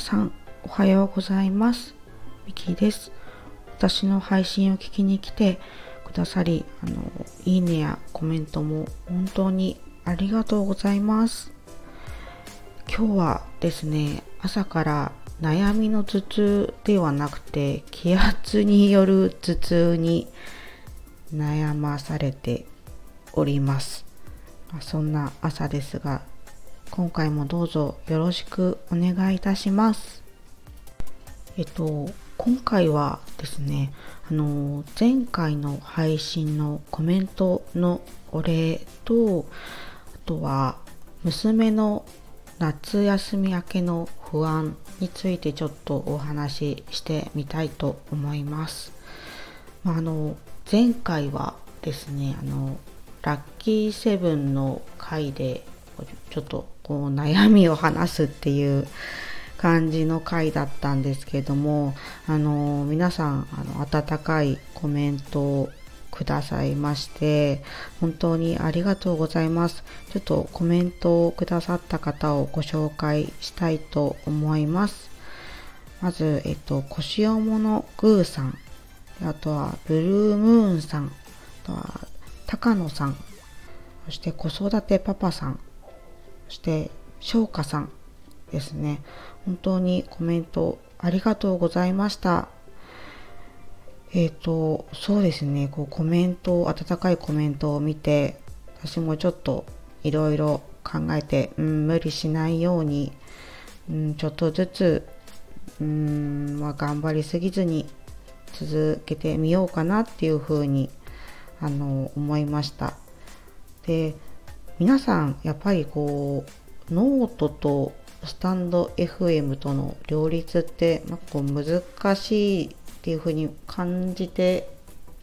さんおはようございます。ミキです。私の配信を聞きに来てくださりあのいいねやコメントも本当にありがとうございます。今日はですね朝から悩みの頭痛ではなくて気圧による頭痛に悩まされております。そんな朝ですが今回もどうぞよろしくお願いいたしますえっと今回はですねあの前回の配信のコメントのお礼とあとは娘の夏休み明けの不安についてちょっとお話ししてみたいと思います。まあ、あの前回はですねあのラッキーセブンの回でちょっとこう悩みを話すっていう感じの回だったんですけどもあの皆さんあの温かいコメントをくださいまして本当にありがとうございます。ちょっとコメントをくださった方をご紹介したいと思います。まず、えっと、腰をものグーさん。あとはブルームーンさん。あとは高野さん。そして子育てパパさん。そして翔歌さんですね。本当にコメントありがとうございました。えっ、ー、とそうですね。こうコメント温かいコメントを見て私もちょっといろいろ考えて、うん、無理しないように、うん、ちょっとずつ、うんまあ、頑張りすぎずに続けてみようかなっていうふうにあの思いました。で皆さんやっぱりこうノートとスタンド FM との両立って、まあ、こう難しいっていうふうに感じて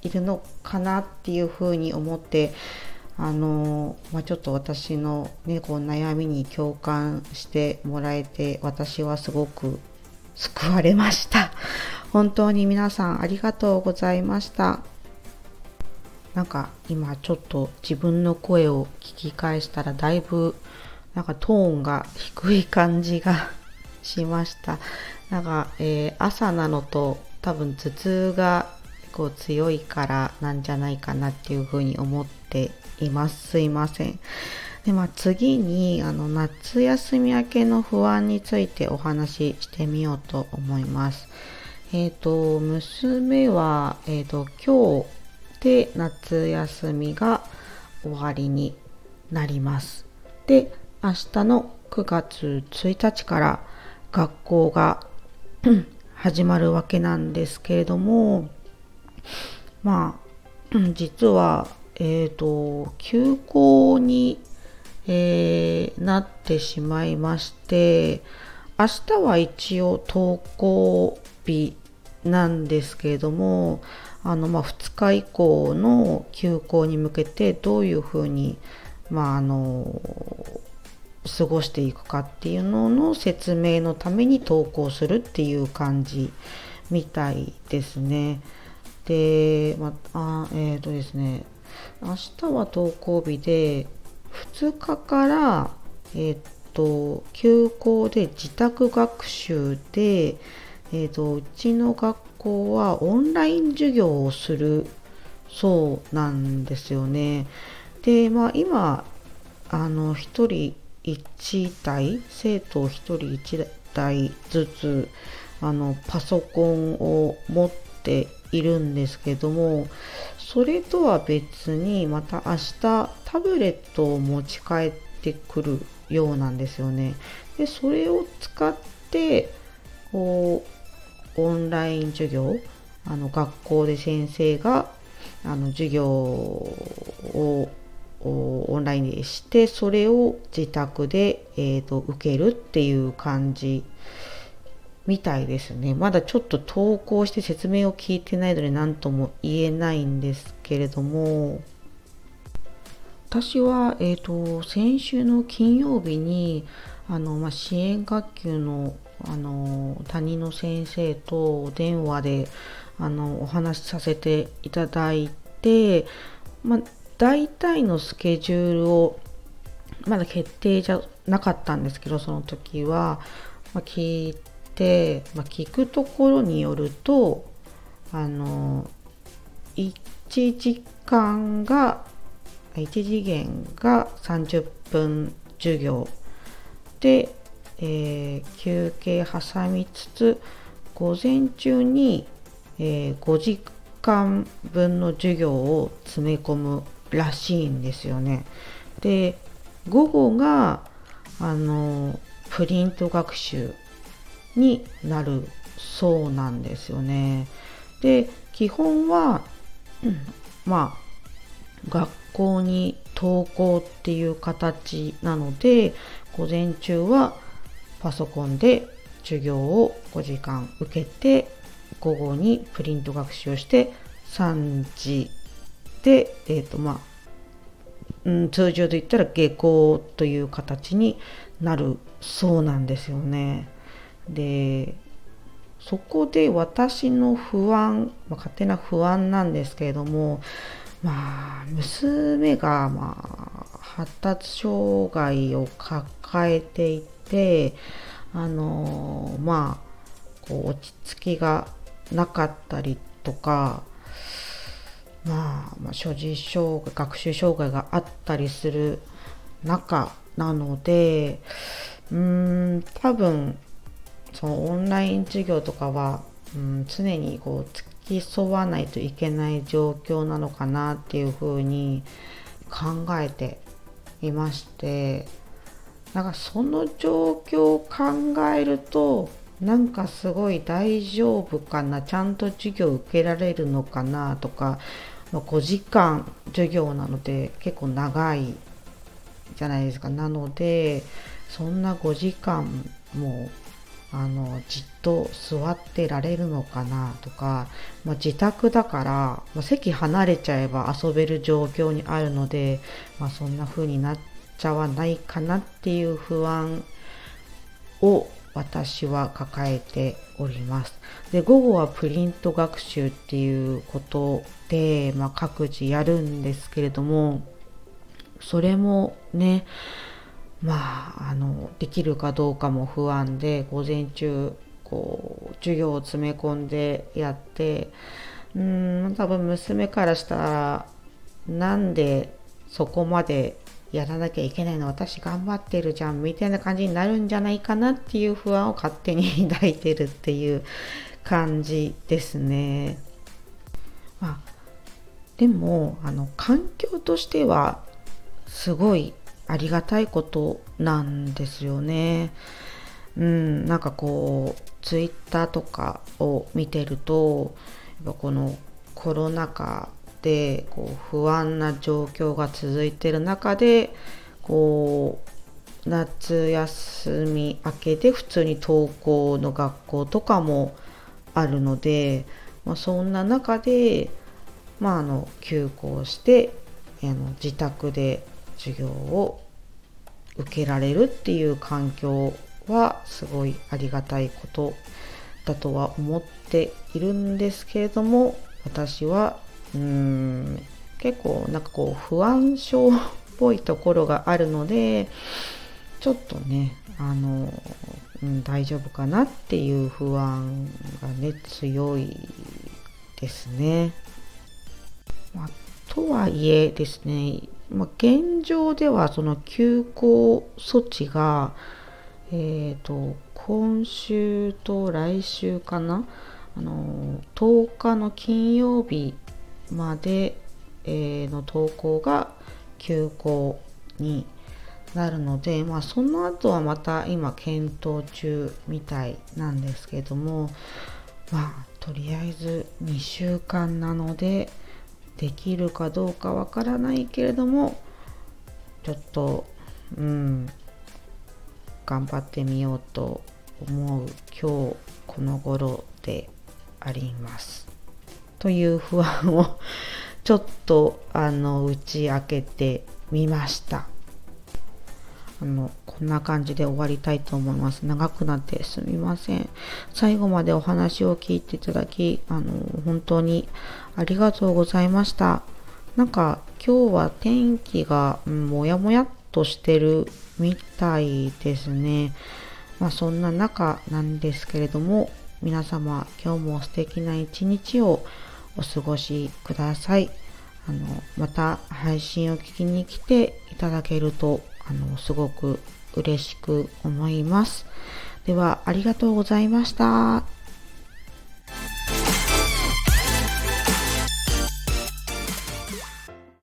いるのかなっていうふうに思ってあの、まあ、ちょっと私の、ね、こう悩みに共感してもらえて私はすごく救われました。本当に皆さんありがとうございました。なんか今ちょっと自分の声を聞き返したらだいぶなんかトーンが低い感じがしました。なんか、えー、朝なのと多分頭痛がこう強いからなんじゃないかなっていうふうに思っています。すいません。で、まあ、次にあの夏休み明けの不安についてお話ししてみようと思います。えっ、ー、と、娘は、えっ、ー、と、今日で夏休みが終わりになります。で、明日の9月1日から学校が 始まるわけなんですけれども、まあ、実は、えっ、ー、と、休校に、えー、なってしまいまして、明日は一応登校日なんですけれども、あのまあ、2日以降の休校に向けてどういうふうに、まあ、あの過ごしていくかっていうのの説明のために投稿するっていう感じみたいですね。で、まあ、えっ、ー、とですね、明日は登校日で、2日から、えっ、ー、と、休校で自宅学習で、えっ、ー、と、うちの学校はオンライン授業をするそうなんですよね。で、まあ今、あの、一人一台、生徒一人一台ずつ、あの、パソコンを持っているんですけども、それとは別にまた明日タブレットを持ち帰ってくるようなんですよね。で、それを使って、こう、オンライン授業あの学校で先生があの授業をオンラインでしてそれを自宅で、えーと、受けるっていう感じみたいですね。まだちょっと投稿して説明を聞いてないので何とも言えないんですけれども。私は、えーと、先週の金曜日にあの、まあ、支援学級のあの担任の先生と電話であのお話しさせていただいて、まあ、大体のスケジュールをまだ決定じゃなかったんですけどその時は、まあ、聞いて、まあ、聞くところによるとあの1時間が1次元が30分授業で、えー、休憩挟みつつ午前中に、えー、5時間分の授業を詰め込むらしいんですよね。で午後があのプリント学習になるそうなんですよね。で基本は、うん、まあ学校に登校っていう形なので午前中はパソコンで授業を5時間受けて午後にプリント学習をして3時で、えーとまあうん、通常で言ったら下校という形になるそうなんですよね。でそこで私の不安、まあ、勝手な不安なんですけれどもまあ娘がまあ発達障害を抱えていてあのまあこう落ち着きがなかったりとかまあ、まあ、所持障害学習障害があったりする中なのでうん多分そのオンライン授業とかは、うん、常にこう付き添わないといけない状況なのかなっていうふうに考えていましてなんかその状況を考えるとなんかすごい大丈夫かなちゃんと授業受けられるのかなとか、ま、5時間授業なので結構長いじゃないですか。なのでそんな5時間もあのじっと座ってられるのかなとか、まあ、自宅だから、まあ、席離れちゃえば遊べる状況にあるので、まあ、そんな風になってちゃわないかなっていう不安を私は抱えております。で午後はプリント学習っていうことで、まあ、各自やるんですけれどもそれもねまあ、あのできるかどうかも不安で午前中こう授業を詰め込んでやってうん多分娘からしたらなんでそこまでやらなきゃいけないの私頑張ってるじゃんみたいな感じになるんじゃないかなっていう不安を勝手に抱いてるっていう感じですね。まあ、でもあの環境としてはすごいありがたいことなんですよね。うん、なんかこうツイッターとかを見てるとやっぱこのコロナ禍でこう不安な状況が続いてる中でこう夏休み明けで普通に登校の学校とかもあるので、まあ、そんな中で、まあ、あの休校してあの自宅で授業を受けられるっていう環境はすごいありがたいことだとは思っているんですけれども私はうん結構なんかこう不安症っぽいところがあるのでちょっとねあの、うん、大丈夫かなっていう不安がね強いですね。まあ、とはいえですねまあ、現状ではその休校措置が、えーと、今週と来週かなあの10日の金曜日まで、え、の投稿が休校になるので、まあ、その後はまた今検討中みたいなんですけどもまあとりあえず2週間なのでできるかどうかわからないけれどもちょっとうん頑張ってみようと思う今日この頃であります。という不安をちょっとあの打ち明けてみました。あのこんな感じで終わりたいと思います。長くなってすみません。最後までお話を聞いていただき、あの本当にありがとうございました。なんか今日は天気が、もやもやっとしてるみたいですね。まあそんな中なんですけれども、皆様今日も素敵な一日をお過ごしください。あの、また配信を聞きに来ていただけると、あの、すごく嬉しく思います。では、ありがとうございました。